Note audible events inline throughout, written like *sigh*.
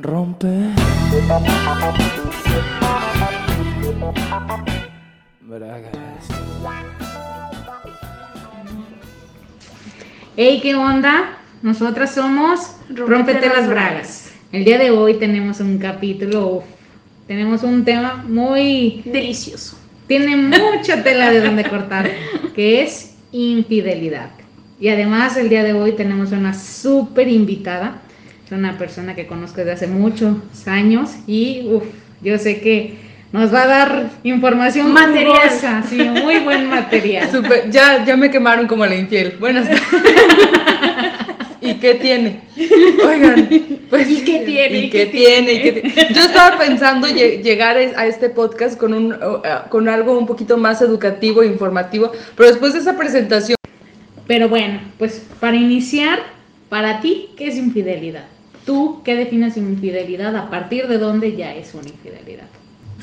Rompe. Bragas. Hey, ¿qué onda? Nosotras somos Rómpete las las Bragas. El día de hoy tenemos un capítulo, uf, tenemos un tema muy... Delicioso. Tiene mucha tela de donde cortar, que es infidelidad. Y además el día de hoy tenemos una súper invitada, es una persona que conozco desde hace muchos años y uf, yo sé que nos va a dar información Material. jugosa, sí, muy buen *laughs* material. Súper, ya, ya me quemaron como la infiel. Buenas *laughs* tardes. ¿Y qué tiene? Oigan, pues, ¿Y qué tiene? ¿Y qué tiene? ¿Y qué tiene? Yo estaba pensando lle- llegar a este podcast con, un, con algo un poquito más educativo e informativo, pero después de esa presentación, Pero bueno, pues para iniciar, para ti, ¿qué es infidelidad? ¿Tú qué defines infidelidad? ¿A partir de dónde ya es una infidelidad?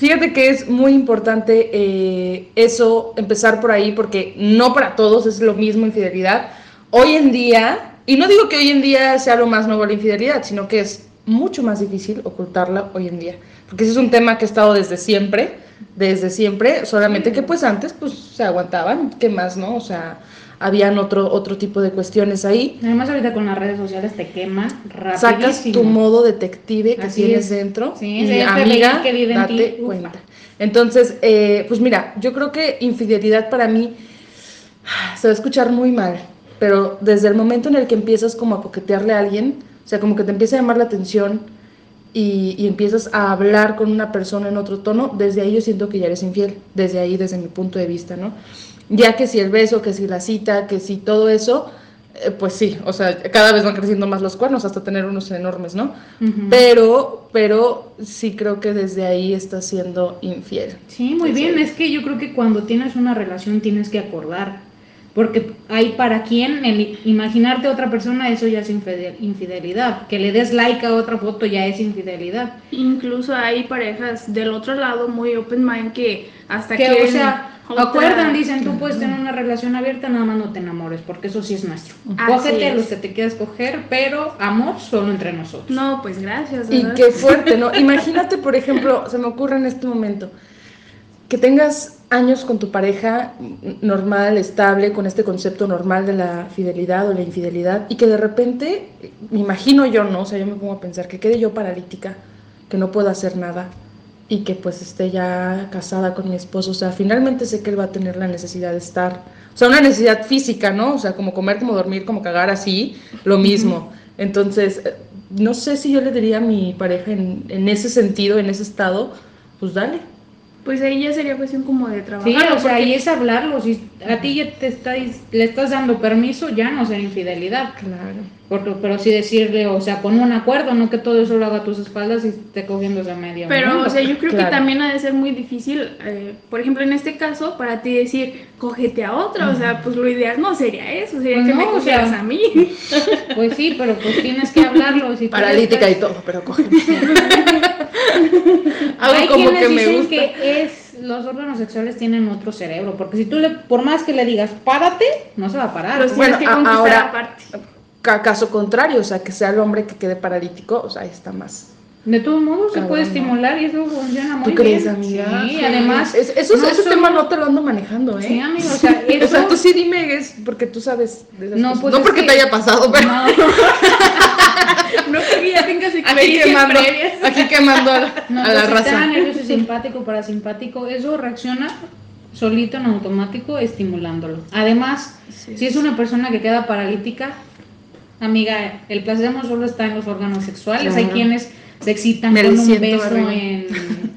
fíjate que es muy importante eh, eso, empezar por ahí, porque no para todos es lo mismo infidelidad. Hoy en día, y no digo que hoy en día sea lo más nuevo la infidelidad, sino que es mucho más difícil ocultarla hoy en día, porque ese es un tema que ha estado desde siempre, desde siempre, solamente que pues antes pues se aguantaban, ¿qué más, no? O sea, habían otro, otro tipo de cuestiones ahí. Además ahorita con las redes sociales te quema rapidísimo. Sacas tu modo detective que Así tienes es. dentro Sí, y amiga, que vive en date ti, cuenta. Entonces, eh, pues mira, yo creo que infidelidad para mí se va a escuchar muy mal, pero desde el momento en el que empiezas como a coquetearle a alguien, o sea, como que te empieza a llamar la atención y, y empiezas a hablar con una persona en otro tono, desde ahí yo siento que ya eres infiel, desde ahí, desde mi punto de vista, ¿no? Ya que si el beso, que si la cita, que si todo eso, eh, pues sí, o sea, cada vez van creciendo más los cuernos hasta tener unos enormes, ¿no? Pero, pero sí creo que desde ahí estás siendo infiel. Sí, muy bien. Es que yo creo que cuando tienes una relación tienes que acordar. Porque hay para quien el imaginarte a otra persona, eso ya es infide- infidelidad. Que le des like a otra foto ya es infidelidad. Incluso hay parejas del otro lado muy open mind que hasta Que, que o sea, otra- acuerdan, dicen, tú puedes tener una relación abierta, nada más no te enamores, porque eso sí es nuestro. Cógete los que te quieras coger, pero amor solo entre nosotros. No, pues gracias. Y qué fuerte, ¿no? Imagínate, por ejemplo, se me ocurre en este momento, que tengas años con tu pareja normal, estable, con este concepto normal de la fidelidad o la infidelidad, y que de repente, me imagino yo, ¿no? O sea, yo me pongo a pensar que quede yo paralítica, que no pueda hacer nada, y que pues esté ya casada con mi esposo. O sea, finalmente sé que él va a tener la necesidad de estar, o sea, una necesidad física, ¿no? O sea, como comer, como dormir, como cagar, así, lo mismo. Entonces, eh, no sé si yo le diría a mi pareja en, en ese sentido, en ese estado, pues dale. Pues ahí ya sería cuestión como de Sí, trabajar. o sea, y es hablarlo. Si a ti ya te estáis, le estás dando permiso, ya no será infidelidad. Claro. Porque, pero sí decirle, o sea, con un acuerdo, no que todo eso lo haga a tus espaldas y esté cogiendo a medio Pero, mundo. o sea, yo creo Claro. que también ha de ser muy difícil, eh, por ejemplo, en este caso, para ti decir, cógete a otra, o sea, pues lo ideal no sería eso, sería Pues que no, me o cogieras sea, a mí. *laughs* Pues sí, pero pues tienes que hablarlo. Si Paralítica y todo, pero coge. *laughs* Hay Algo como quienes que me dicen gusta. que es, los órganos sexuales tienen otro cerebro, porque si tú le, por más que le digas, párate, no se va a parar. Los Bueno, tienes que conquistar ahora- aparte. Ca- Caso contrario, o sea, que sea el hombre que quede paralítico, o sea, ahí está más. De todos modos se puede estimular y eso funciona muy ¿Tú crees, bien. amiga? Sí, además. Es- eso, no ese tema no te lo ando manejando, ¿eh? Sí, amigo, o sea, *laughs* O sea, eso- tú sí dime, es porque tú sabes de esas No, pues no porque que- te haya pasado, pero No, *laughs* No porque ya tengas aquí experiencias quemando, previas. aquí quemando a la, no, a la pues si raza. nervioso *laughs* simpático, parasimpático, eso reacciona solito en automático estimulándolo. Además, si es una persona que queda paralítica, amiga, el placer no solo está en los órganos sexuales, hay quienes se excitan Me con un beso en,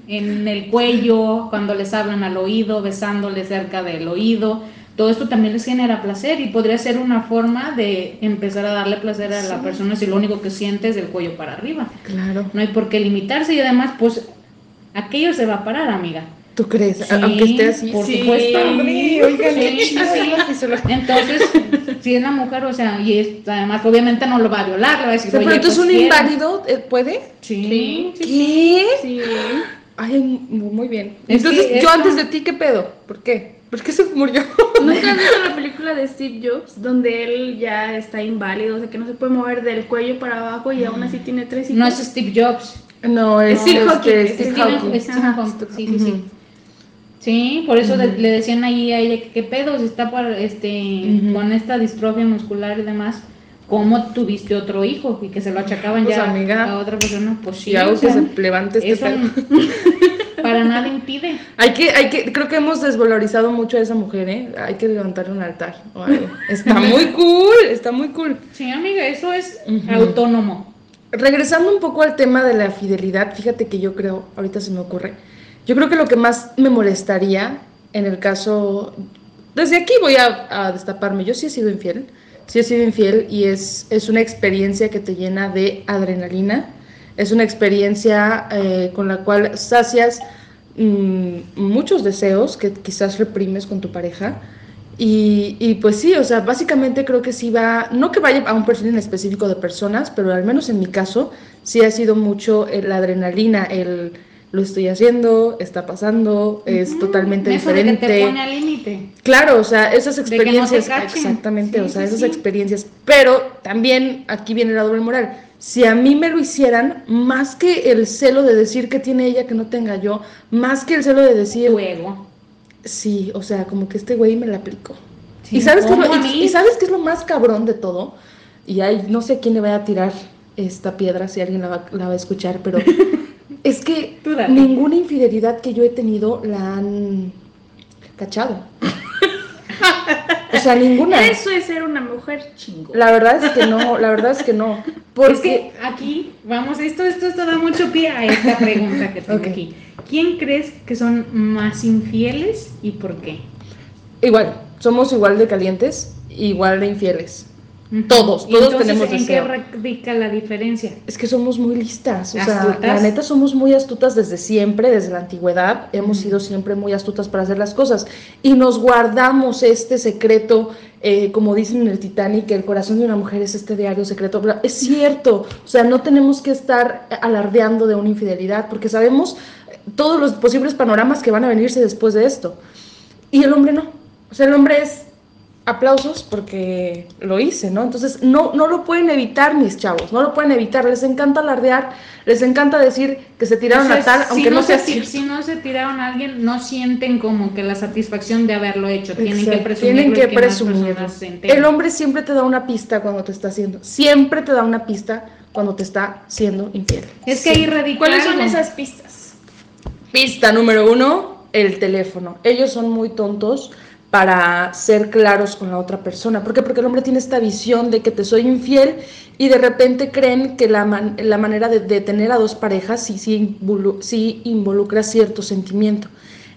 en el cuello, cuando les hablan al oído, besándoles cerca del oído. Todo esto también les genera placer y podría ser una forma de empezar a darle placer a la persona si lo único que siente es del cuello para arriba. Claro. No hay por qué limitarse y además, pues, aquello se va a parar, amiga. ¿Tú crees? Sí, Aunque esté así. por Sí. supuesto. Oigan, Sí, lo- Entonces, si es la mujer, o sea, y es, además, obviamente no lo va a violar, va a decir, O sea, oye, pero entonces pues, un inválido eh, puede. Sí, sí, ¿Qué? Sí. Ay, mu- muy bien. Es Entonces, yo esto- antes de ti, ¿qué pedo? ¿Por qué? ¿Por qué se murió? ¿Nunca has visto la película de Steve Jobs? Donde él ya está inválido, o sea que no se puede mover del cuello para abajo y aún así tiene tres hijos. No es Steve Jobs. No, es Steve este, Hawking, Steve Hawking, Sí, sí, sí. Sí, por eso le decían ahí a ella que qué pedo si está por, este, con esta distrofia muscular y demás. ¿Cómo tuviste otro hijo? Y que se lo achacaban Pues, ya amiga, a otra persona. Pues sí, Y hago o sea, que se levante este eso *laughs* para nada impide. Hay que, hay que, creo que hemos desvalorizado mucho a esa mujer, ¿eh? Hay que levantarle un altar o algo. Está *laughs* muy cool, está muy cool. Sí, amiga, eso es autónomo. Regresando un poco al tema de la fidelidad, fíjate que yo creo, ahorita se me ocurre, yo creo que lo que más me molestaría en el caso, desde aquí voy a, destaparme, yo sí he sido infiel, sí he sido infiel y es, es una experiencia que te llena de adrenalina, es una experiencia eh, con la cual sacias mm, muchos deseos que quizás reprimes con tu pareja. Y, y pues sí, o sea, básicamente creo que sí va, no que vaya a un perfil en específico de personas, pero al menos en mi caso sí ha sido mucho la adrenalina, el lo estoy haciendo, está pasando, es totalmente eso de que diferente. te pone al límite. Claro, o sea, esas no experiencias, exactamente, Sí, o sea, sí, esas sí. experiencias, pero también aquí viene la doble moral. Si a mí me lo hicieran, más que el celo de decir que tiene ella que no tenga yo, más que el celo de decir, Luego. sí, o sea, como que este güey me la aplicó. ¿Y, sabes qué es lo, ¿cómo a y- mí? y sabes qué es lo más cabrón de todo? Y hay, no sé quién le vaya a tirar esta piedra, si alguien la va, la va a escuchar, pero *laughs* es que ninguna infidelidad que yo he tenido la han cachado. o sea, ninguna. Eso es ser una mujer chingona. La verdad es que no, la verdad es que no. Porque Es que aquí, vamos, esto, esto, esto da mucho pie a esta pregunta que tengo aquí. ¿Quién crees que son más infieles y por qué? igual, somos igual de calientes, igual de infieles. Todos, todos entonces, tenemos ¿En deseo. qué radica la diferencia? Es que somos muy listas, o sea, la neta somos muy astutas desde siempre, desde la antigüedad, hemos sido siempre muy astutas para hacer las cosas. Y nos guardamos este secreto, eh, como dicen en el Titanic, el corazón de una mujer es este diario secreto, es cierto, o sea, no tenemos que estar alardeando de una infidelidad porque sabemos eh, todos los posibles panoramas que van a venirse después de esto. Y el hombre no, o sea, el hombre es aplausos porque lo hice, ¿no? Entonces, no, no lo pueden evitar mis chavos, no lo pueden evitar, les encanta alardear, les encanta decir que se tiraron a tal, si aunque no, sea se, si no se tiraron a alguien, no sienten como que la satisfacción de haberlo hecho. Tienen que Exacto, presumirlo. tienen que enteren. El hombre siempre te da una pista cuando te está haciendo, siempre te da una pista cuando te está siendo infiel. Es que ahí radica ¿Cuáles son esas pistas? Pista número uno, el teléfono. Ellos son muy tontos para ser claros con la otra persona. ¿Por qué? Porque el hombre tiene esta visión de que te soy infiel y de repente creen que la, la manera de, tener a dos parejas sí, sí, sí involucra cierto sentimiento.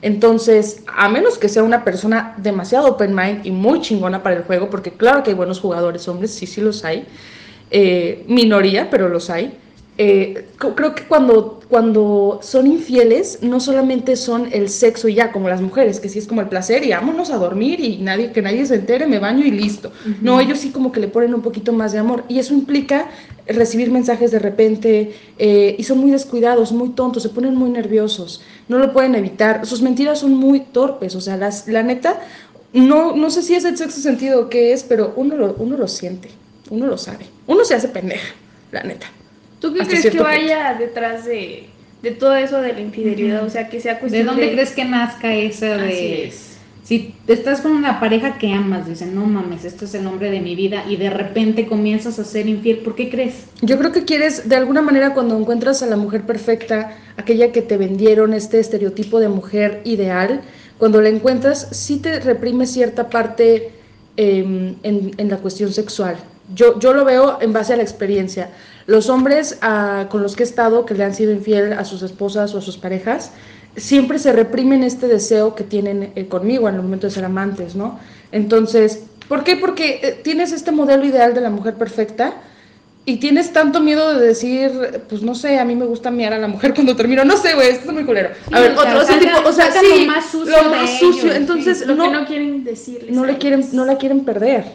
Entonces, a menos que sea una persona demasiado open mind y muy chingona para el juego, porque claro que hay buenos jugadores hombres, sí, sí los hay, eh, minoría, pero los hay. Eh, creo que cuando, cuando son infieles, no solamente son el sexo y ya, como las mujeres, que sí es como el placer y vámonos a dormir y nadie, que nadie se entere, me baño y listo. No, ellos sí como que le ponen un poquito más de amor. Y eso implica recibir mensajes de repente eh, y son muy descuidados, muy tontos, se ponen muy nerviosos, no lo pueden evitar, sus mentiras son muy torpes, o sea, las, la neta, no, no sé si es el sexto sentido o qué es, pero uno lo, uno lo siente, uno lo sabe, uno se hace pendeja, la neta. ¿Tú qué crees que vaya detrás de, de todo eso de la infidelidad? O sea, que sea ¿De cuestión dónde crees que nazca eso Así de... es. Si estás con una pareja que amas, dicen, no mames, este es el hombre de mi vida, y de repente comienzas a ser infiel, ¿por qué crees? Yo creo que quieres, de alguna manera, cuando encuentras a la mujer perfecta, aquella que te vendieron este estereotipo de mujer ideal, cuando la encuentras, sí te reprime cierta parte eh, en, en la cuestión sexual. Yo, yo lo veo en base a la experiencia. Los hombres ah, con los que he estado, que le han sido infiel a sus esposas o a sus parejas, siempre se reprimen este deseo que tienen eh, conmigo en el momento de ser amantes, ¿no? Entonces, ¿por qué? Porque eh, tienes este modelo ideal de la mujer perfecta y tienes tanto miedo de decir, pues no sé, a mí me gusta mirar a la mujer *laughs* cuando termino, no sé, güey, esto es muy culero. A Sí, ver, o sea, otro, ese tipo, o sea, sí, lo más sucio lo más sucio, ellos, entonces lo no, que no quieren decirles. no a le quieren, no la quieren perder,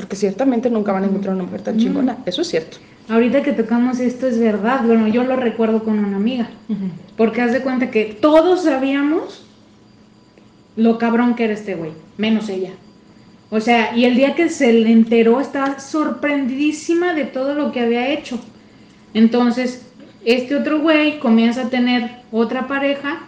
porque ciertamente nunca van a encontrar una mujer tan chingona, eso es cierto. Ahorita que tocamos esto es verdad, bueno, yo lo recuerdo con una amiga, porque haz de cuenta que todos sabíamos lo cabrón que era este güey, menos ella. O sea, y el día que se le enteró estaba sorprendidísima de todo lo que había hecho. Entonces, este otro güey comienza a tener otra pareja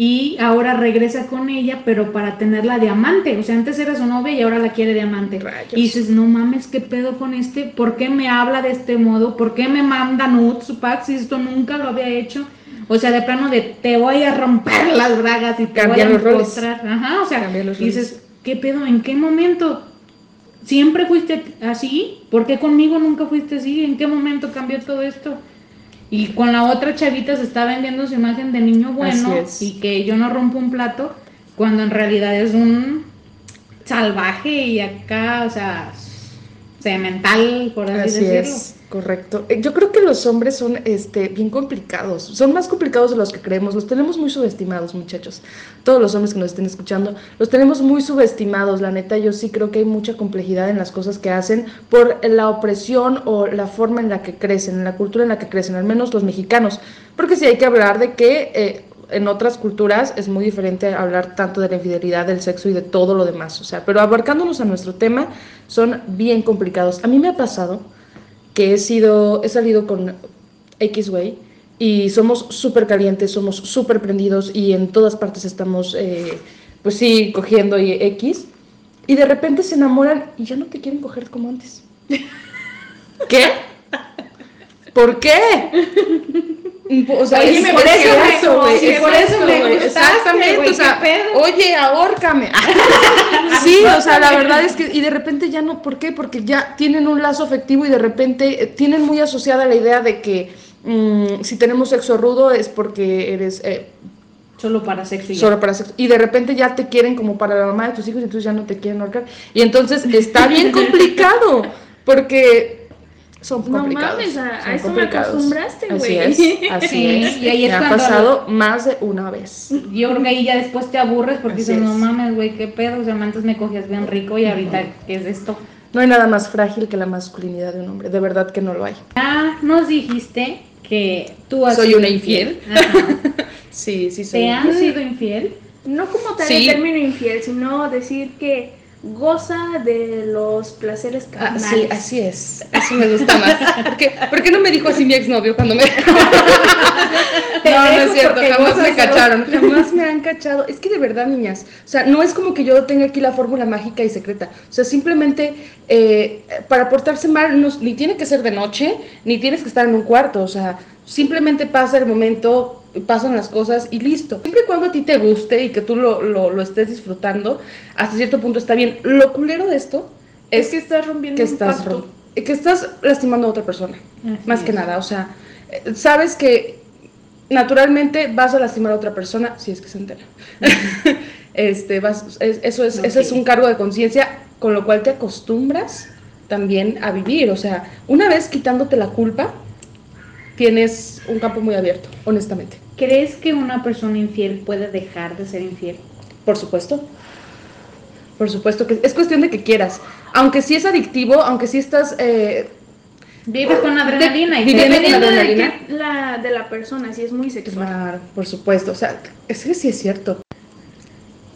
y ahora regresa con ella, pero para tenerla de amante. O sea, antes era su novia y ahora la quiere de amante. Rayos. Y dices, no mames, ¿qué pedo con este? ¿Por qué me habla de este modo? ¿Por qué me manda nudes, pack, si esto nunca lo había hecho? O sea, de plano de te voy a romper *laughs* las bragas y te Cambiar voy a encontrar. Ajá, o sea, los dices, ¿qué pedo? ¿En qué momento? ¿Siempre fuiste así? ¿Por qué conmigo nunca fuiste así? ¿En qué momento cambió todo esto? Y con la otra chavita se está vendiendo su imagen de niño bueno y que yo no rompo un plato cuando en realidad es un salvaje y acá, o sea, semental, por así, Así decirlo. es, correcto. Eh, Yo creo que los hombres son este, bien complicados, son más complicados de los que creemos, los tenemos muy subestimados, muchachos. Todos los hombres que nos estén escuchando, los tenemos muy subestimados, la neta, yo sí creo que hay mucha complejidad en las cosas que hacen por la opresión o la forma en la que crecen, en la cultura en la que crecen, al menos los mexicanos. Porque sí hay que hablar de que... eh, en otras culturas es muy diferente hablar tanto de la infidelidad, del sexo y de todo lo demás. O sea, pero abarcándonos a nuestro tema, son bien complicados. A mí me ha pasado que he sido, he salido con X güey y somos súper calientes, somos súper prendidos y en todas partes estamos, eh, pues sí, cogiendo y X. Y de repente se enamoran y ya no te quieren coger como antes. *laughs* ¿Qué? ¿Por qué? O sea, Oye, es me por eso, como güey, si por eso me gustaste, Exactamente, o sea, oye, ahórcame. *laughs* sí, o sea, la verdad es que, y de repente ya no, ¿por qué? Porque ya tienen un lazo afectivo y de repente eh, tienen muy asociada la idea de que mm, si tenemos sexo rudo es porque eres eh, Solo para sexo y ya. solo para sexo. Y de repente ya te quieren como para la mamá de tus hijos y entonces ya no te quieren ahorcar. Y entonces está bien *laughs* complicado, porque son No complicados. mames, a- eso me complicados. acostumbraste, Así güey. es, así Sí, es. y ahí es me ha pasado más de una vez. Yo creo que ahí ya después te aburres porque Así dices, no es. mames, güey, qué pedo. O sea, antes me cogías bien rico y ahorita, ¿qué es esto? No hay nada más frágil que la masculinidad de un hombre, de verdad que no lo hay. Ah, nos dijiste que tú has ¿Soy sido una infiel? *laughs* Ajá. Sí, sí, ¿Te han sido infiel? No como tal Sí. el término infiel, sino decir que goza de los placeres Ah, carnales. sí, así es. Eso me gusta más. ¿Por qué, por qué no me dijo así mi exnovio cuando me.? *laughs* No, no es cierto, jamás me cacharon. Jamás me han cachado. Es que de verdad, niñas. O sea, no es como que yo tenga aquí la fórmula mágica y secreta. O sea, simplemente eh, para portarse mal, no- ni tiene que ser de noche, ni tienes que estar en un cuarto. O sea, simplemente pasa el momento, pasan las cosas y listo. Siempre y cuando a ti te guste y que tú lo, lo, lo estés disfrutando, hasta cierto punto está bien. Lo culero de esto Es es que estás rompiendo que estás, rom- que estás lastimando a otra persona. Así Más que nada, o sea, eh, sabes que naturalmente vas a lastimar a otra persona si es que se entera. *laughs* este, vas, es- eso es, ese es un cargo de conciencia con lo cual te acostumbras también a vivir. O sea, una vez quitándote la culpa, tienes un campo muy abierto, honestamente. ¿Crees que una persona infiel puede dejar de ser infiel? Por supuesto. Por supuesto que es cuestión de que quieras. Aunque sí es adictivo, aunque sí estás eh, Vives con adrenalina y con Dependiendo de, adrenalina. qué- la, de la persona, si es muy sexual. Claro, por supuesto. O sea, es que sí es cierto.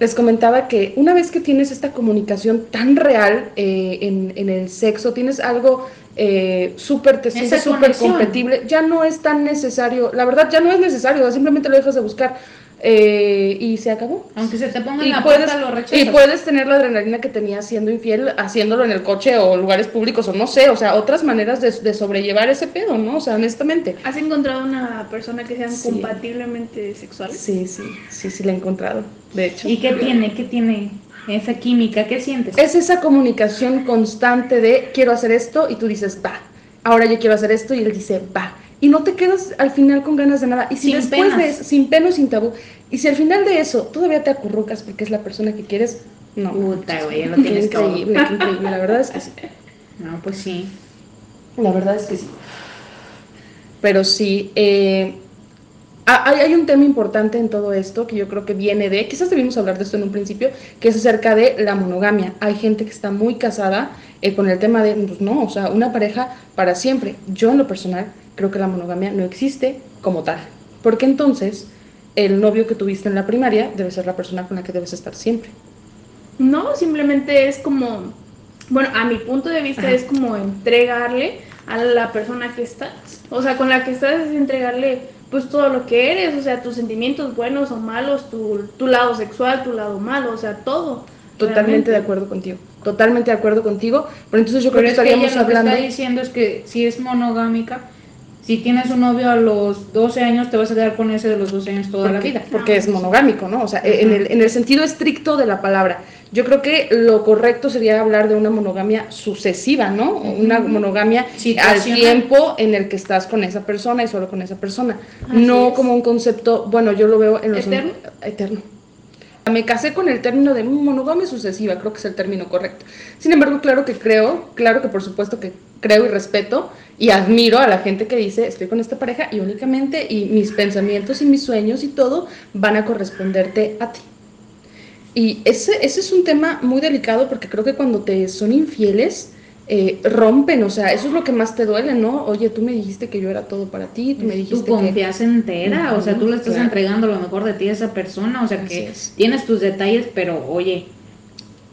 Les comentaba que una vez que tienes esta comunicación tan real eh, en, en el sexo, tienes algo eh, súper, te sientes súper compatible, ya no es tan necesario, la verdad ya no es necesario, simplemente lo dejas de buscar eh, y se acabó. Aunque se te ponga en Y la puedes, puerta, lo y rechazas. puedes tener la adrenalina que tenías siendo infiel, haciéndolo en el coche o lugares públicos o no sé, o sea, otras maneras de, de sobrellevar ese pedo, ¿no? O sea, honestamente. ¿Has encontrado una persona que sean Sí. compatiblemente sexuales? Sí, sí, sí, sí, la he encontrado, de hecho. ¿Y qué tiene? ¿Qué tiene esa química? ¿Qué sientes? Es esa comunicación constante de quiero hacer esto y tú dices va. Ahora yo quiero hacer esto y él dice va. Y no te quedas al final con ganas de nada. Y si Sin después penas. de eso, sin pena o sin tabú, y si al final de eso todavía te acurrucas porque es la persona que quieres, no. Puta, güey, lo tienes todo. increíble. La verdad es que sí. *laughs* No, pues sí. La verdad es que sí. Pero sí, eh, hay, hay un tema importante en todo esto que yo creo que viene de, quizás debimos hablar de esto en un principio, que es acerca de la monogamia. Hay gente que está muy casada eh, con el tema de, pues no, o sea, una pareja para siempre. Yo en lo personal creo que la monogamia no existe como tal. Porque entonces el novio que tuviste en la primaria debe ser la persona con la que debes estar siempre. No, simplemente es como, bueno, a mi punto de vista Ajá. es como entregarle a la persona que estás. O sea, con la que estás es entregarle pues todo lo que eres, o sea, tus sentimientos buenos o malos, tu, tu lado sexual, tu lado malo, o sea, todo. Totalmente realmente. de acuerdo contigo. Totalmente de acuerdo contigo. Pero entonces yo creo Pero que es que ella estaríamos lo que hablando. está diciendo es que si es monogámica, si tienes un novio a los 12 años, te vas a quedar con ese de los 12 años toda la vida. porque es monogámico, ¿no? O sea, en el, en el sentido estricto de la palabra. Yo creo que lo correcto sería hablar de una monogamia sucesiva, ¿no? Una monogamia al tiempo en el que estás con esa persona y solo con esa persona. Así no es. como un concepto, bueno, yo lo veo en los... ¿Eterno? Eterno. Me casé con el término de monogamia sucesiva, creo que es el término correcto. Sin embargo, claro que creo, claro que por supuesto que creo y respeto y admiro a la gente que dice, estoy con esta pareja y únicamente y mis pensamientos y mis sueños y todo van a corresponderte a ti. Y ese, ese es un tema muy delicado porque creo que cuando te son infieles, eh, rompen, o sea, eso es lo que más te duele, ¿no? Oye, tú me dijiste que yo era todo para ti, tú me tu dijiste que... confianza entera, o sea, tú le estás Claro. entregando lo mejor de ti a esa persona, o sea, Así que es. tienes tus detalles, pero oye,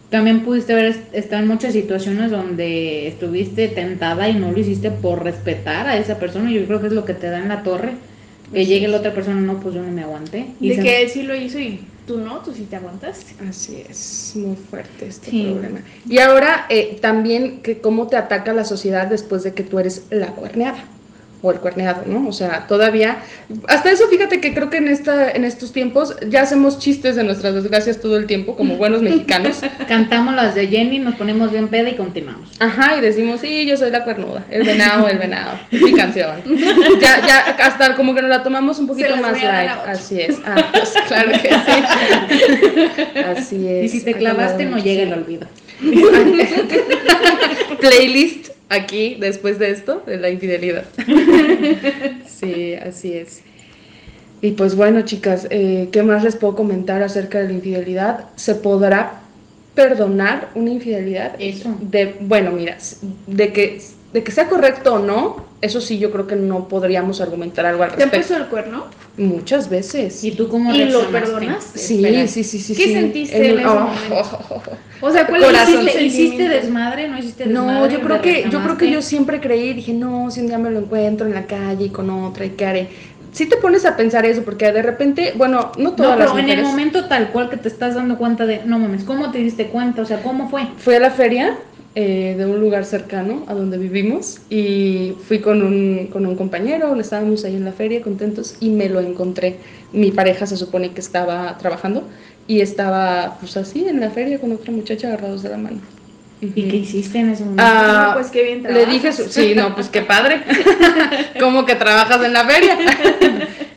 también pudiste haber est- estado en muchas situaciones donde estuviste tentada y no lo hiciste por respetar a esa persona, yo creo que es lo que te da en la torre, que llegue la otra persona, no, pues yo no me aguanté. Y De se- que él sí lo hizo y tú no, tú sí te aguantaste. Así es, muy fuerte este Sí. problema. Y ahora eh, también que cómo te ataca la sociedad después de que tú eres la cuerneada o el cuerneado, ¿no? O sea, todavía hasta eso fíjate que creo que en esta en estos tiempos ya hacemos chistes de nuestras desgracias todo el tiempo como buenos mexicanos. *laughs* Cantamos las de Jenny, nos ponemos bien peda y continuamos. Ajá, y decimos, sí, yo soy la cuernuda, el venado, el venado, es mi canción. *laughs* Ya, ya, hasta como que nos la tomamos un poquito más light, así es. Ah, pues, claro que sí. *laughs* Así es. Y si te clavaste, no llega el olvido. playlist aquí después de esto, de la infidelidad. *laughs* Sí, así es. Y pues bueno, chicas, eh, ¿qué más les puedo comentar acerca de la infidelidad? ¿Se podrá perdonar una infidelidad? Eso. De, bueno, mira, de que, de que sea correcto o no, eso sí yo creo que no podríamos argumentar algo al ¿Te han respecto. puesto el cuerno? Muchas veces. ¿Y tú cómo ¿Y lo perdonaste? Sí, Espera. sí, sí, sí. ¿Qué sí. sentiste en ese oh, momento? oh, oh, oh. O sea, ¿cuál el ¿Hiciste, ¿Hiciste desmadre? ¿No hiciste desmadre? No, yo creo ¿Le que yo creo que yo siempre creí, dije, no, si un día me lo encuentro en la calle y con otra y qué haré. Sí te pones a pensar eso porque de repente, bueno, no No, todas pero las en el momento tal cual que te estás dando cuenta de, no mames, ¿cómo te diste cuenta? O sea, ¿cómo fue? Fui a la feria eh, de un lugar cercano a donde vivimos y fui con un, con un compañero, estábamos ahí en la feria contentos y me lo encontré. Mi pareja se supone que estaba trabajando y estaba pues así en la feria con otra muchacha agarrados de la mano. ¿Y qué hiciste en ese momento? Ah, No, pues qué bien Le trabajas. dije, su- sí, no, pues qué padre. *laughs* ¿Cómo que trabajas en la feria? *laughs*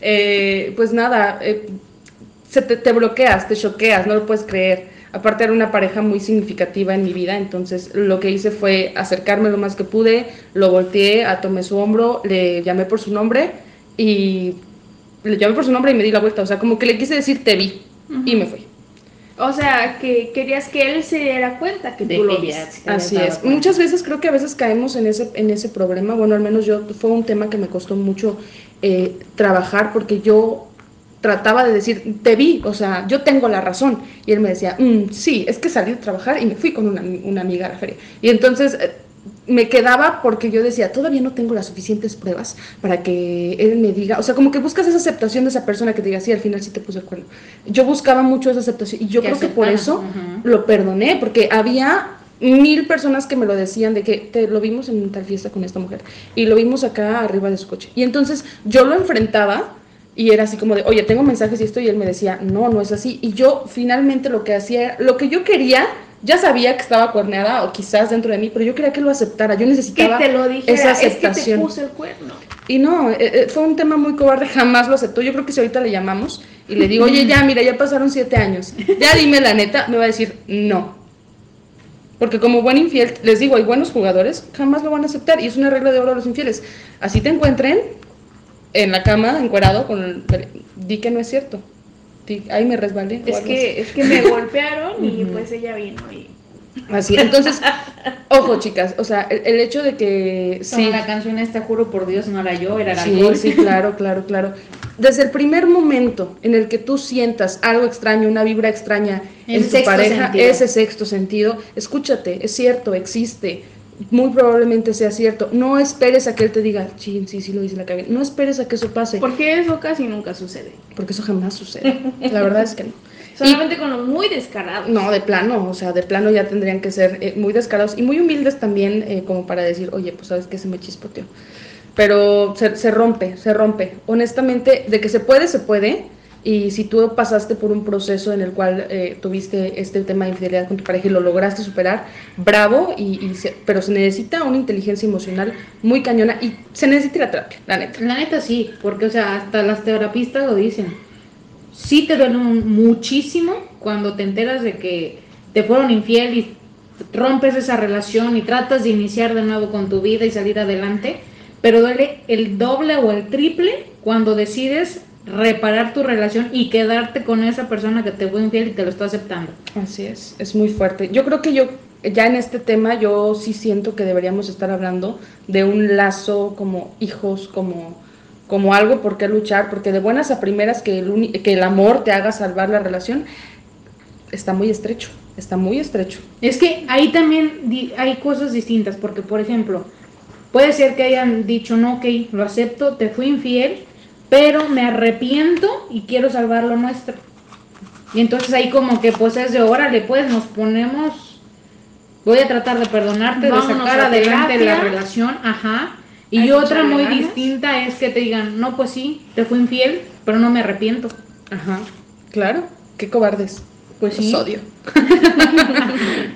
Eh, pues nada, eh, se te, te bloqueas, te choqueas, no lo puedes creer. Aparte era una pareja muy significativa en mi vida, entonces lo que hice fue acercarme lo más que pude, lo volteé, tomé su hombro, le llamé por su nombre y le llamé por su nombre y me di la vuelta, o sea, como que le quise decir te vi y me fui. O sea, que querías que él se diera cuenta que De tú lo viste. te Así es. cuenta. Muchas veces creo que a veces caemos en ese, en ese problema. Bueno, al menos yo fue un tema que me costó mucho eh, trabajar porque yo trataba de decir, te vi, o sea, yo tengo la razón. Y él me decía, "Mm, sí, es que salí de trabajar y me fui con una, una amiga a la feria. Y entonces eh, me quedaba porque yo decía, todavía no tengo las suficientes pruebas para que él me diga, o sea, como que buscas esa aceptación de esa persona que te diga, sí, al final sí te puse el cuerno. Yo buscaba mucho esa aceptación y yo creo que por eso lo perdoné, porque había mil personas que me lo decían de que te lo vimos en tal fiesta con esta mujer y lo vimos acá arriba de su coche. Y entonces yo lo enfrentaba y era así como de, oye, tengo mensajes y esto, y él me decía, no, no es así. Y yo finalmente lo que hacía, lo que yo quería, ya sabía que estaba cuerneada o quizás dentro de mí, pero yo quería que lo aceptara, yo Que necesitaba te lo dijera, esa es que te aceptación. puse el cuerno. Y no, eh, eh, fue un tema muy cobarde, jamás lo aceptó. Yo creo que si ahorita le llamamos y le digo, oye, ya, mira, ya pasaron siete años, ya dime la neta, me va a decir, no. Porque como buen infiel, les digo, hay buenos jugadores, jamás lo van a aceptar. Y es una regla de oro a los infieles. Así te encuentren en la cama, encuerado, con el- di que no es cierto. Di, ahí me resbalé. Es que, es que me *laughs* golpearon y pues ella vino y Así, entonces, *laughs* ojo chicas, o sea, el, el hecho de que Sí. sí, la canción esta, juro por Dios, no era yo, era el sí, sí, claro, claro, claro. Desde el primer momento en el que tú sientas algo extraño, una vibra extraña en tu pareja, sentido. ese sexto sentido, escúchate, es cierto, existe. Muy probablemente sea cierto. No esperes a que él te diga, sí, sí, sí lo dice la cagué. No esperes a que eso pase, Porque eso casi nunca sucede. porque eso jamás sucede. La verdad es que no. *laughs* Solamente con los muy descarados. No, de plano, o sea, de plano ya tendrían que ser eh, muy descarados y muy humildes también, eh, como para decir, oye, pues sabes que se me chispoteó. Pero se, se rompe, se rompe. Honestamente, de que se puede, se puede. Y si tú pasaste por un proceso en el cual eh, tuviste este tema de infidelidad con tu pareja y lo lograste superar, bravo, y, se- pero se necesita una inteligencia emocional muy cañona y se necesita la terapia, la neta. La neta sí, porque o sea, hasta las terapistas lo dicen. Sí te duele muchísimo cuando te enteras de que te fueron infiel y rompes esa relación y tratas de iniciar de nuevo con tu vida y salir adelante, pero duele el doble o el triple cuando decides reparar tu relación y quedarte con esa persona que te fue infiel y te lo está aceptando. Así es, es muy fuerte. Yo creo que yo, ya en este tema, yo sí siento que deberíamos estar hablando de un lazo como hijos, como, como algo por qué luchar, porque de buenas a primeras que el, uni- que el amor te haga salvar la relación, está muy estrecho, está muy estrecho. Es que ahí también di- hay cosas distintas, porque por ejemplo, puede ser que hayan dicho, no, ok, lo acepto, te fui infiel, pero me arrepiento y quiero salvar lo nuestro. Y entonces ahí como que pues es de, órale, pues nos ponemos, voy a tratar de perdonarte, Vámonos de sacar adelante terapia. la relación, ajá. Y otra muy ganas. distinta es que te digan, no, pues sí, te fui infiel, pero no me arrepiento. Ajá, claro, qué cobardes. Pues sí. Los odio. *laughs*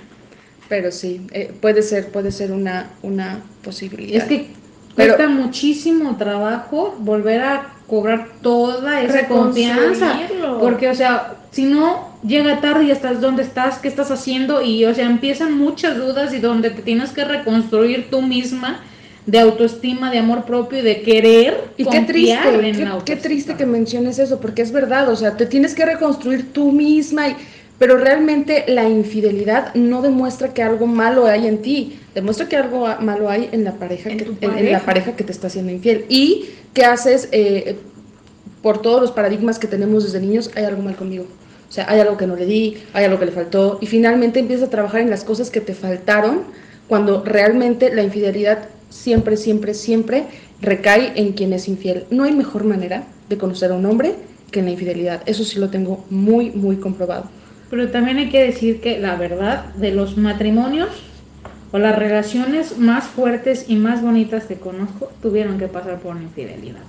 Pero sí, eh, puede ser, puede ser una, una posibilidad. Es que Pero- cuesta muchísimo trabajo volver a cobrar toda esa confianza. Porque, o sea, si no, llega tarde y estás dónde estás, qué estás haciendo, y, o sea, empiezan muchas dudas y donde te tienes que reconstruir tú misma de autoestima, de amor propio y de querer. Y qué triste, en qué, la qué triste que menciones eso, porque es verdad, o sea, te tienes que reconstruir tú misma, y- pero realmente la infidelidad no demuestra que algo malo hay en ti, demuestra que algo malo hay en la pareja, En que, en- la pareja que te está haciendo infiel. Y que haces, eh, por todos los paradigmas que tenemos desde niños, hay algo mal conmigo. O sea, hay algo que no le di, hay algo que le faltó, y finalmente empiezas a trabajar en las cosas que te faltaron, cuando realmente la infidelidad siempre, siempre, siempre recae en quien es infiel. No hay mejor manera de conocer a un hombre que en la infidelidad. Eso sí lo tengo muy, muy comprobado. Pero también hay que decir que la verdad de los matrimonios o las relaciones más fuertes y más bonitas que conozco tuvieron que pasar por una infidelidad.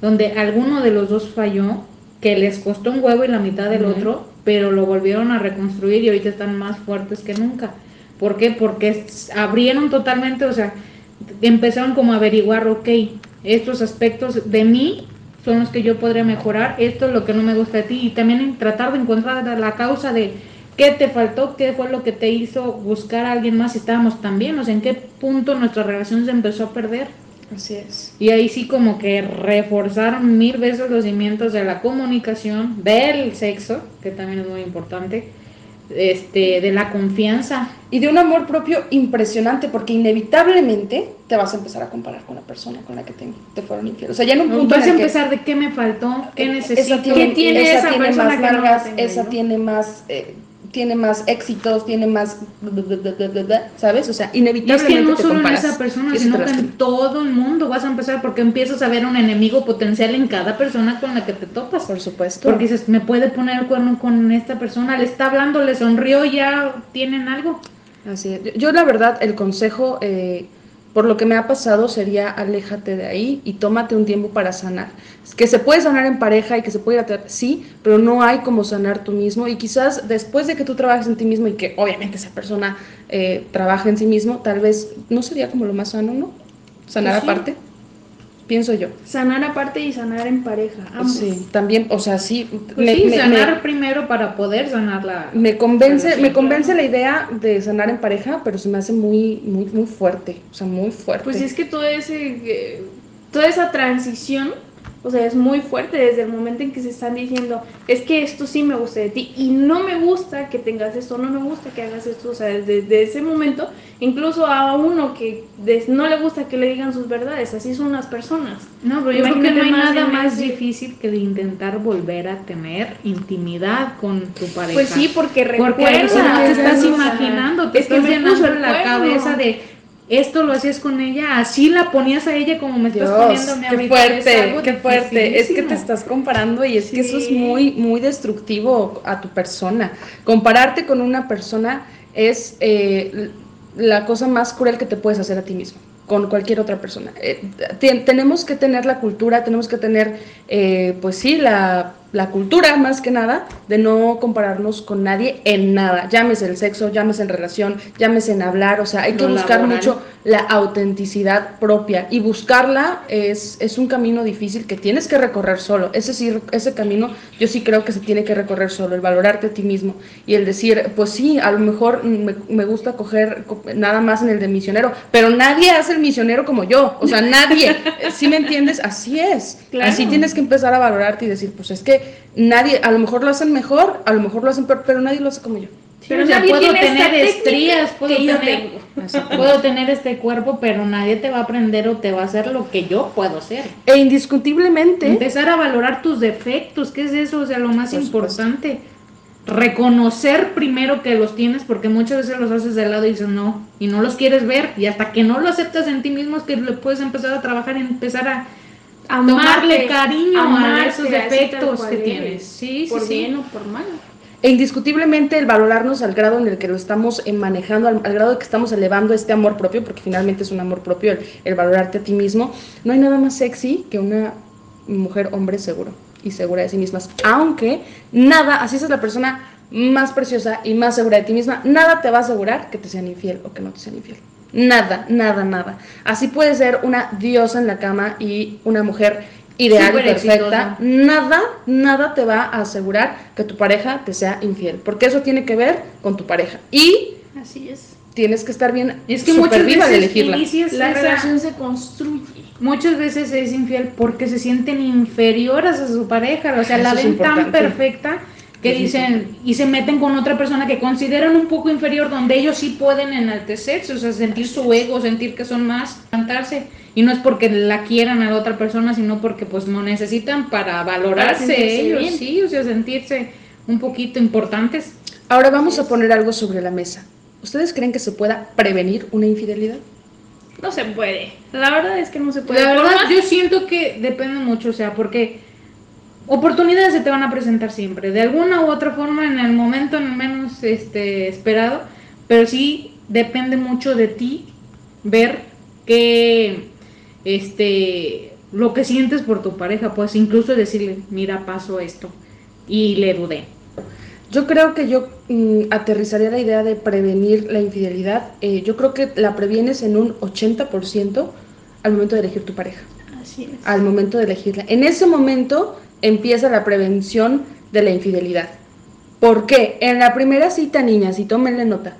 Donde alguno de los dos falló, que les costó un huevo y la mitad del otro, pero lo volvieron a reconstruir y ahorita están más fuertes que nunca. ¿Por qué? Porque abrieron totalmente, o sea, empezaron como a averiguar, ok, estos aspectos de mí son los que yo podría mejorar, esto es lo que no me gusta de ti y también en tratar de encontrar la- causa de qué te faltó, qué fue lo que te hizo buscar a alguien más si estábamos tan bien, o sea, en qué punto nuestra relación se empezó a perder. Así es. Y ahí sí como que reforzaron mil veces los cimientos de la comunicación, del sexo, que también es muy importante, este, de la confianza. Y de un amor propio impresionante, porque inevitablemente te vas a empezar a comparar con la persona con la que te, te fueron infiel. O sea, ya en un punto Vas a que- empezar de qué me faltó, qué esa necesito. tiene, ¿Qué tiene esa esa tiene persona más que no largas, tengo esa tiene más, eh, tiene más éxitos, tiene más, ¿sabes? O sea, Y es inevitablemente que no te solo en esa persona, sino que en todo el mundo vas a empezar porque empiezas a ver un enemigo potencial en cada persona con la que te topas. Por supuesto. Porque dices, me puede poner el cuerno con esta persona, le está hablando, le sonrió, ya tienen algo. Así es. Yo, yo, la verdad, el consejo, eh, por lo que me ha pasado, sería aléjate de ahí y tómate un tiempo para sanar. Que se puede sanar en pareja y que se puede ir a terapia, sí, pero no hay como sanar tú mismo. Y quizás después de que tú trabajes en ti mismo y que obviamente esa persona eh, trabaje en sí mismo, tal vez no sería como lo más sano, ¿no? Sanar Pues sí. aparte, pienso yo. Sanar aparte y sanar en pareja. Ambos. Sí, también, o sea, sí. Pues sí, sanar primero para poder sanar la... Me convence, me convence la idea de sanar en pareja, pero se me hace muy, muy, muy fuerte, o sea, muy fuerte. Pues es que todo ese, eh, toda esa transición O sea, es muy fuerte desde el momento en que se están diciendo, es que esto sí me gusta de ti y no me gusta que tengas esto, no me gusta que hagas esto. O sea, desde, ese momento, incluso a uno que des- no le gusta que le digan sus verdades, así son las personas. No, pero yo creo que no hay más nada más difícil que de intentar volver a tener intimidad con tu pareja. Pues sí, porque Porque recuerda. eso no te estás imaginando, te es estás llenando la cabeza de esto lo hacías con ella, así la ponías a ella como me estás Dios, poniéndome qué ahorita. Fuerte, qué fuerte. Es que te estás comparando y es que eso es muy, muy destructivo a tu persona. Compararte con una persona es eh, la cosa más cruel que te puedes hacer a ti mismo, con cualquier otra persona. Eh, te- tenemos que tener la cultura, tenemos que tener, eh, pues sí, la, la cultura más que nada de no compararnos con nadie en nada. Llámese el sexo, llámese en relación, llámese en hablar, o sea, hay que buscar laboral. mucho la autenticidad propia y buscarla es, es un camino difícil que tienes que recorrer solo. Ese, sí, ese camino yo sí creo que se tiene que recorrer solo, el valorarte a ti mismo y el decir, pues sí, a lo mejor me, me gusta coger co- nada más en el de misionero, pero nadie hace el misionero como yo, o sea, nadie, *laughs* ¿sí me entiendes? Así es, Claro. así tienes que empezar a valorarte y decir, pues es que nadie, a lo mejor lo hacen mejor, a lo mejor lo hacen peor, pero nadie lo hace como yo. Pero o sea, nadie puedo tener estrías, puedo que yo tener, tengo. *laughs* puedo tener este cuerpo, pero nadie te va a aprender o te va a hacer lo que yo puedo hacer. E indiscutiblemente... Empezar a valorar tus defectos, ¿qué es eso? O sea, lo más importante. Reconocer primero que los tienes, porque muchas veces los haces de lado y dices no, y no los quieres ver, y hasta que no lo aceptas en ti mismo es que le puedes empezar a trabajar y empezar a tomarle Amarte, cariño a amarte, esos así tal defectos que tienes. Sí, sí, Por sí. bien o por mal. E indiscutiblemente el valorarnos al grado en el que lo estamos eh, manejando, al, al grado de que estamos elevando este amor propio, porque finalmente es un amor propio el, el valorarte a ti mismo, no hay nada más sexy que una mujer hombre seguro y segura de sí mismas. Aunque nada, así es la persona más preciosa y más segura de ti misma, nada te va a asegurar que te sean infiel o que no te sean infiel. Nada, nada, nada. Así puede ser una diosa en la cama y una mujer ideal y perfecta. exitosa. Nada, nada te va a asegurar que tu pareja te sea infiel, porque eso tiene que ver con tu pareja. Y Así es. tienes que estar bien Y es que muchas viva de veces elegirla. inicias La esa- relación se construye. muchas veces es infiel porque se sienten inferiores a su pareja, o sea, Eso la ven tan perfecta que dicen y se meten con otra persona que consideran un poco inferior donde ellos sí pueden enaltecerse, o sea, sentir su ego, sentir que son más, cantarse y no es porque la quieran a la otra persona, sino porque pues lo necesitan para valorarse sentirse ellos, bien. sí, o sea, sentirse un poquito importantes. Ahora vamos a poner algo sobre la mesa. ¿Ustedes creen que se pueda prevenir una infidelidad? No se puede. La verdad es que no se puede. La verdad, yo siento que depende mucho, o sea, porque oportunidades se te van a presentar siempre, de alguna u otra forma, en el momento en el menos este, esperado, pero sí depende mucho de ti ver que este lo que sientes por tu pareja, pues incluso decirle, mira, pasó esto y le dudé. Yo creo que yo mm, aterrizaría la idea de prevenir la infidelidad. Eh, yo creo que la previenes en un 80% al momento de elegir tu pareja. Así es. al momento de elegirla. En ese momento empieza la prevención de la infidelidad. ¿Por qué? En la primera cita, niñas, y tómenle nota,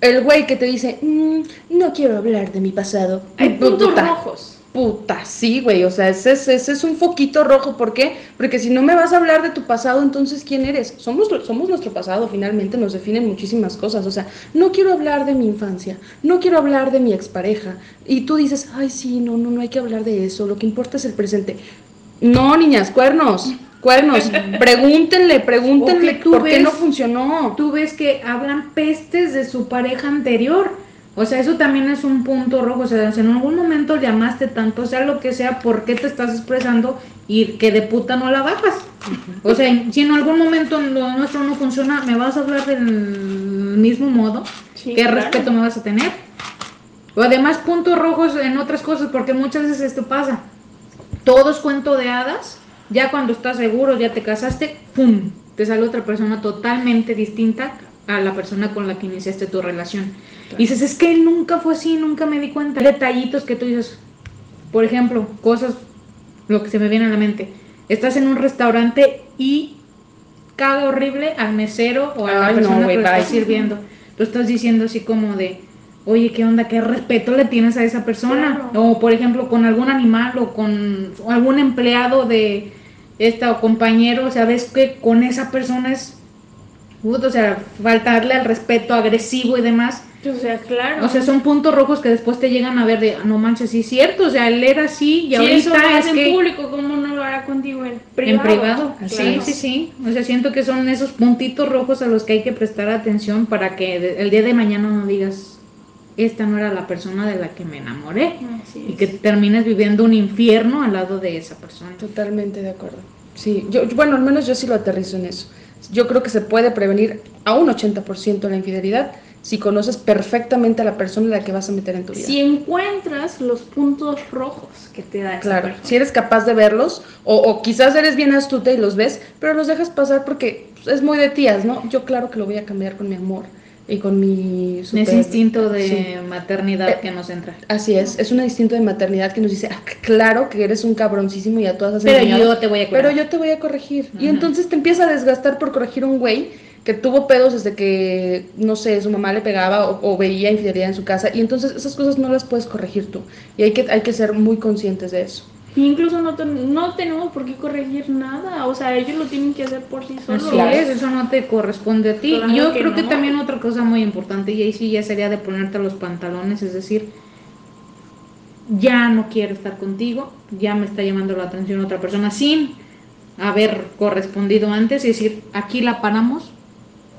el güey que te dice, "Mm, no quiero hablar de mi pasado. Hay puntos Puta, rojos. Puta, sí, güey, o sea, ese, es- ese es un foquito rojo. ¿Por qué? Porque si no me vas a hablar de tu pasado, entonces ¿quién eres? Somos, somos nuestro pasado, finalmente nos definen muchísimas cosas. O sea, no quiero hablar de mi infancia, no quiero hablar de mi expareja. Y tú dices, ay, sí, no, no, no hay que hablar de eso, lo que importa es el presente. No, niñas, cuernos, cuernos, *laughs* pregúntenle, pregúntenle tú por qué ves- no funcionó. Tú ves que hablan pestes de su pareja anterior. O sea, eso también es un punto rojo. O sea, si en algún momento llamaste tanto, sea lo que sea, ¿por qué te estás expresando y que de puta no la bajas? O sea, si en algún momento lo nuestro no funciona, ¿me vas a hablar del mismo modo? Sí, ¿Qué claro. respeto me vas a tener? O además puntos rojos en otras cosas, porque muchas veces esto pasa. Todo es cuento de hadas. Ya cuando estás seguro, ya te casaste, ¡pum! Te sale otra persona totalmente distinta a la persona con la que iniciaste tu relación. Y dices, es que él nunca fue así, nunca me di cuenta. Detallitos que tú dices, por ejemplo, cosas, lo que se me viene a la mente. Estás en un restaurante y caga horrible al mesero o a la no, persona que lo está sirviendo. Tú estás diciendo así como de, oye, ¿qué onda? ¿Qué respeto le tienes a esa persona? Claro. O, por ejemplo, con algún animal o con algún empleado de esta o compañero, o sea, ves que con esa persona es, o sea, faltarle al respeto agresivo y demás. O sea, claro. O sea, son puntos rojos que después te llegan a ver de, "Ah, no manches, sí es cierto, o sea, él era así y si eso lo ahorita es en que público, ¿cómo no lo hará contigo en privado? en privado. Sí, Claro. sí, sí. O sea, siento que son esos puntitos rojos a los que hay que prestar atención para que el día de mañana no digas, esta no era la persona de la que me enamoré. Así Y que termines viviendo un infierno al lado de esa persona. Totalmente de acuerdo. Sí, yo, bueno, al menos yo sí lo aterrizo en eso. Yo creo que se puede prevenir a un 80% la infidelidad si conoces perfectamente a la persona a la que vas a meter en tu vida. Si encuentras los puntos rojos que te da esa Claro, persona. si eres capaz de verlos, o, o quizás eres bien astuta y los ves, pero los dejas pasar porque pues, es muy de tías, ¿no? Yo claro que lo voy a cambiar con mi amor y con mi... super- Ese instinto de Sí. maternidad Eh, que nos entra. Así es, es un instinto de maternidad que nos dice, ah, claro que eres un cabroncísimo y a todas has Pero engañado, yo te voy a cuidar. pero yo te voy a corregir. Y entonces te empieza a desgastar por corregir un güey que tuvo pedos desde que, no sé, su mamá le pegaba o, o veía infidelidad en su casa. Y entonces esas cosas no las puedes corregir tú. Y hay que, hay que ser muy conscientes de eso. Y incluso no, ten- no tenemos por qué corregir nada. O sea, ellos lo tienen que hacer por sí solos. Así es, eso no te corresponde a ti. Claro Yo que creo que también otra cosa muy importante, y ahí sí ya sería de ponerte los pantalones, es decir, ya no quiero estar contigo, ya me está llamando la atención otra persona sin haber correspondido antes, y decir, aquí la paramos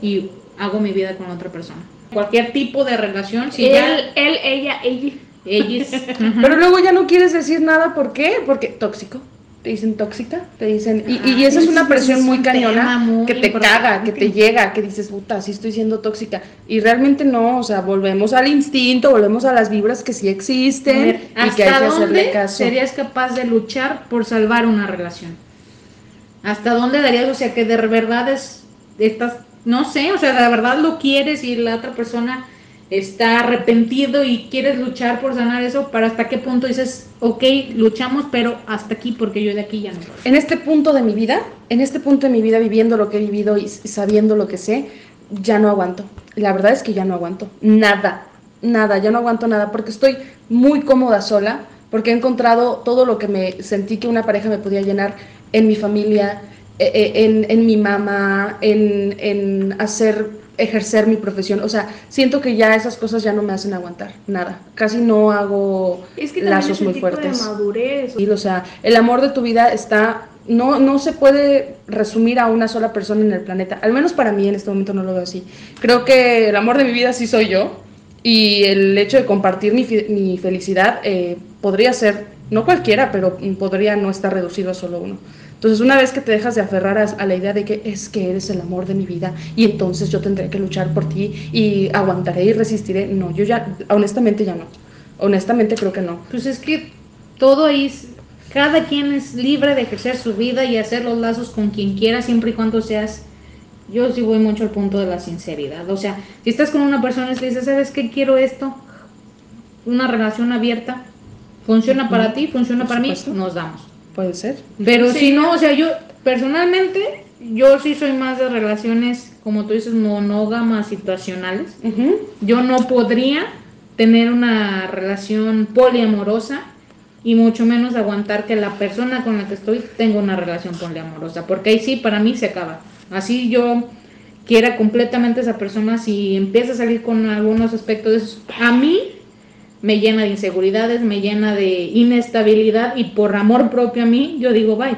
y hago mi vida con otra persona. Cualquier tipo de relación, si él, ya él, ella, ella. Ellos... *laughs* Pero luego ya no quieres decir nada, ¿por qué? Porque tóxico. Te dicen tóxica, te dicen. Y, y- y esa es una presión es muy un cañona muy que te caga, que te llega, que dices, puta, sí estoy siendo tóxica. Y realmente no, o sea, volvemos al instinto, volvemos a las vibras que sí existen ver, y que hay ¿Hasta que hacerle dónde caso. serías capaz de luchar por salvar una relación? ¿Hasta dónde darías? O sea, que de verdad es, estás, no sé, o sea, de verdad lo quieres y la otra persona está arrepentido y quieres luchar por sanar eso, para hasta qué punto dices, ok, luchamos, pero hasta aquí, porque yo de aquí ya no. En este punto de mi vida, en este punto de mi vida, viviendo lo que he vivido y sabiendo lo que sé, ya no aguanto. La verdad es que ya no aguanto. Nada, nada, ya no aguanto nada porque estoy muy cómoda sola, porque he encontrado todo lo que me sentí que una pareja me podía llenar en mi familia, eh, eh, en, mi mamá, en hacer ejercer mi profesión. O sea, siento que ya esas cosas ya no me hacen aguantar, nada. Casi no hago Es que lazos es muy tipo fuertes. de madurez. Sí, o sea, el amor de tu vida está, no, no se puede resumir a una sola persona en el planeta. Al menos para mí en este momento no lo veo así. Creo que el amor de mi vida sí soy yo y el hecho de compartir mi, mi felicidad eh, podría ser, no cualquiera, pero podría no estar reducido a solo uno. Entonces, una vez que te dejas de aferrar a, a la idea de que es que eres el amor de mi vida y entonces yo tendré que luchar por ti y aguantaré y resistiré, no, yo ya, honestamente ya no. Honestamente creo que no. Pues es que todo ahí, es- cada quien es libre de ejercer su vida y hacer los lazos con quien quiera, siempre y cuando seas, yo sí voy mucho al punto de la sinceridad. O sea, si estás con una persona y te dices, ¿sabes qué? Quiero esto, una relación abierta, funciona para ti, funciona por para mí, nos damos. Puede ser. Pero Sí. si no, o sea, yo personalmente, yo sí soy más de relaciones, como tú dices, monógamas, situacionales. Yo no podría tener una relación poliamorosa y mucho menos aguantar que la persona con la que estoy tenga una relación poliamorosa, porque ahí sí para mí se acaba. Así yo quiera completamente a esa persona, si empieza a salir con algunos aspectos de esos, a mí me llena de inseguridades, me llena de inestabilidad y por amor propio a mí, yo digo bye.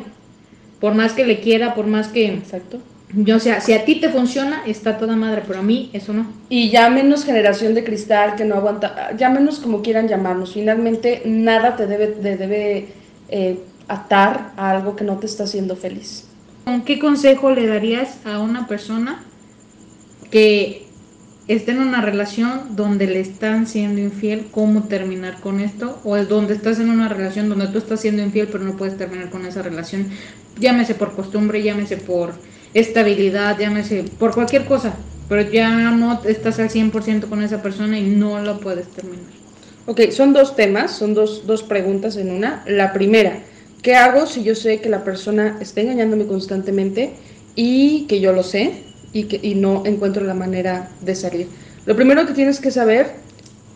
Por más que le quiera, por más que Exacto. yo, o sea, si a ti te funciona, está toda madre, pero a mí eso no. Y ya menos generación de cristal que no aguanta, ya menos como quieran llamarnos. Finalmente, nada te debe, te debe eh, atar a algo que no te está haciendo feliz. ¿Con qué consejo le darías a una persona que esté en una relación donde le están siendo infiel? ¿Cómo terminar con esto? ¿O es donde estás en una relación donde tú estás siendo infiel pero no puedes terminar con esa relación? Llámese por costumbre, llámese por estabilidad, llámese por cualquier cosa, pero ya no estás al 100% con esa persona y no lo puedes terminar. Ok, son dos temas, son dos, dos preguntas en una. La primera, ¿qué hago si yo sé que la persona está engañándome constantemente y que yo lo sé y que y no encuentro la manera de salir? Lo primero que tienes que saber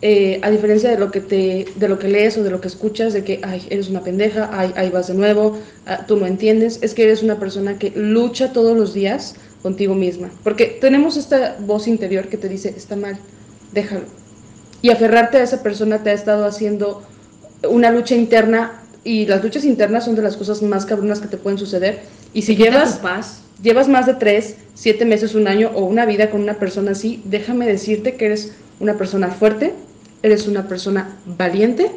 eh, a diferencia de lo que te, de lo que lees o de lo que escuchas, de que ay, eres una pendeja, ay, ahí vas de nuevo, ah, tú no entiendes, es que eres una persona que lucha todos los días contigo misma. Porque tenemos esta voz interior que te dice, está mal, déjalo. Y aferrarte a esa persona te ha estado haciendo una lucha interna y las luchas internas son de las cosas más cabronas que te pueden suceder. Y si Te quita llevas tu paz. Llevas más de tres, siete meses, un año o una vida con una persona así, déjame decirte que eres una persona fuerte, eres una persona valiente,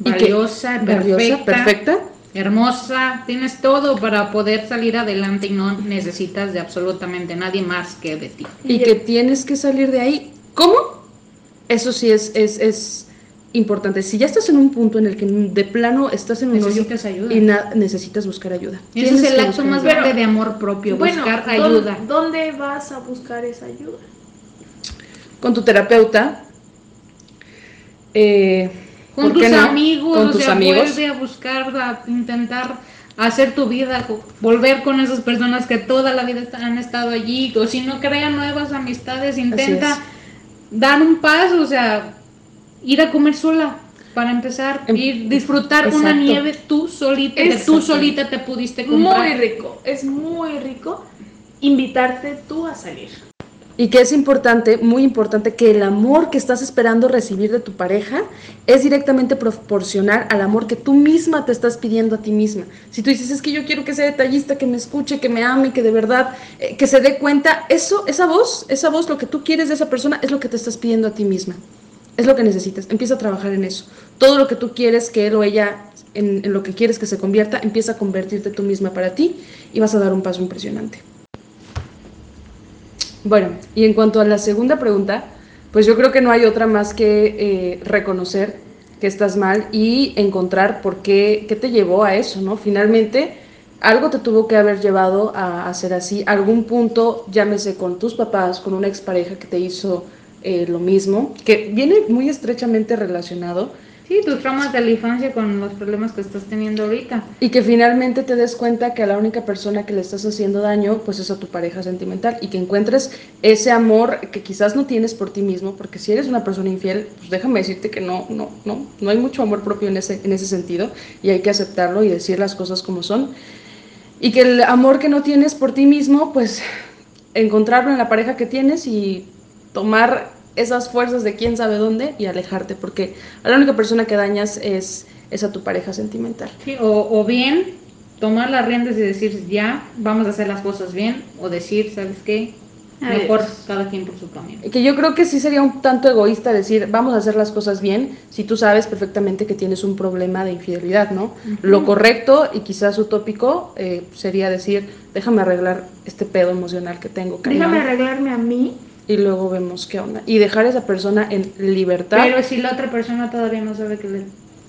y que- Valiosa, valiosa, perfecta, perfecta, hermosa, tienes todo para poder salir adelante y no necesitas de absolutamente nadie más que de ti. y que tienes que salir de ahí. ¿Cómo? Eso sí es, es, es importante. Si ya estás en un punto en el que de plano estás en un hoyo Necesitas ayuda. y na- necesitas buscar ayuda. Ese es el acto más grande de amor propio, Bueno, buscar ¿dó- ayuda. ¿dónde vas a buscar esa ayuda? Con tu terapeuta. eh, Con ¿por qué tus no? amigos, Con o tus sea, amigos. vuelve a buscar, a intentar hacer tu vida, volver con esas personas que toda la vida han estado allí, o si no crean nuevas amistades, intenta dar un paso, o sea, ir a comer sola para empezar, Em- ir disfrutar una Exacto. nieve tú solita, que tú solita te pudiste comprar. Muy rico, es muy rico invitarte tú a salir. Y que es importante, muy importante, que el amor que estás esperando recibir de tu pareja es directamente proporcional al amor que tú misma te estás pidiendo a ti misma. Si tú dices, es que yo quiero que sea detallista, que me escuche, que me ame, que de verdad, eh, que se dé cuenta, eso, esa voz, esa voz, lo que tú quieres de esa persona es lo que te estás pidiendo a ti misma. Es lo que necesitas. Empieza a trabajar en eso. Todo lo que tú quieres que él o ella, en, lo que quieres que se convierta, empieza a convertirte tú misma para ti y vas a dar un paso impresionante. Bueno, y en cuanto a la segunda pregunta, pues yo creo que no hay otra más que eh, reconocer que estás mal y encontrar por qué, qué te llevó a eso, ¿no? Finalmente, algo te tuvo que haber llevado a hacer así, algún punto, llámese con tus papás, con una expareja que te hizo eh, lo mismo, que viene muy estrechamente relacionado, Sí, tus traumas de la infancia con los problemas que estás teniendo ahorita. y que finalmente te des cuenta que a la única persona que le estás haciendo daño pues es a tu pareja sentimental. Y que encuentres ese amor que quizás no tienes por ti mismo porque si eres una persona infiel pues déjame decirte que no no no no hay mucho amor propio en ese en ese sentido. Y hay que aceptarlo y decir las cosas como son. Y que el amor que no tienes por ti mismo pues encontrarlo en la pareja que tienes y tomar esas fuerzas de quién sabe dónde y alejarte porque a la única persona que dañas es es a tu pareja sentimental Sí, o, o bien tomar las riendas y decir, ya, vamos a hacer las cosas bien, o decir, ¿sabes qué? Adiós. Mejor cada quien por su camino. Que yo creo que sí sería un tanto egoísta decir, vamos a hacer las cosas bien, si tú sabes perfectamente que tienes un problema de infidelidad, ¿no? Lo correcto y quizás utópico eh, sería decir, déjame arreglar este pedo emocional que tengo, cañón, Déjame arreglarme a mí. Y luego vemos qué onda. Y dejar a esa persona en libertad. Pero si la otra persona todavía no sabe que le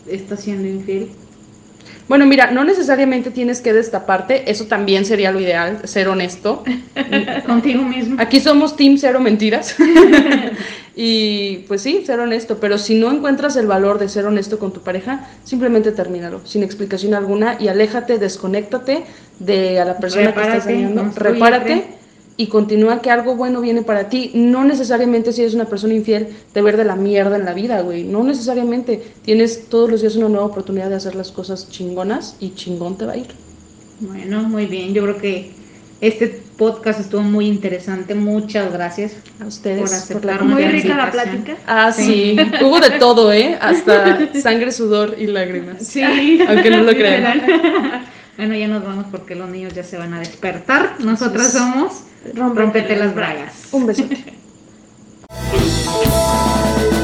está siendo infiel, Bueno, mira, no necesariamente tienes que destaparte, eso también sería lo ideal, ser honesto. *laughs* contigo mismo. Aquí somos team cero mentiras. *laughs* y pues sí, ser honesto, pero si no encuentras el valor de ser honesto con tu pareja, simplemente termínalo, sin explicación alguna y aléjate, desconéctate de a la persona que estás dañando, repárate y continúa que algo bueno viene para ti. No necesariamente si eres una persona infiel te ver de la mierda en la vida, güey. No necesariamente. Tienes todos los días una nueva oportunidad de hacer las cosas chingonas y chingón te va a ir. Bueno, muy bien. Yo creo que este podcast estuvo muy interesante. Muchas gracias. A ustedes. Por por aceptar la Muy rica la plática. Ah, sí. *laughs* Hubo de todo, ¿eh? Hasta *laughs* sangre, sudor y lágrimas. Sí. Aunque no lo crean. *laughs* Bueno, ya nos vamos porque los niños ya se van a despertar. Nosotras somos Rompete, las bragas. Un besote. *laughs*